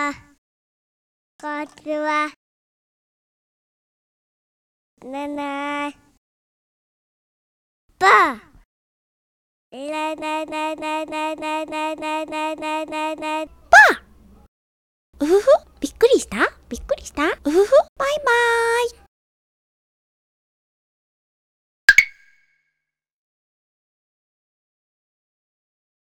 こんにちは。ねねばあ。ねねねねねねねねねねばあ。うふふ。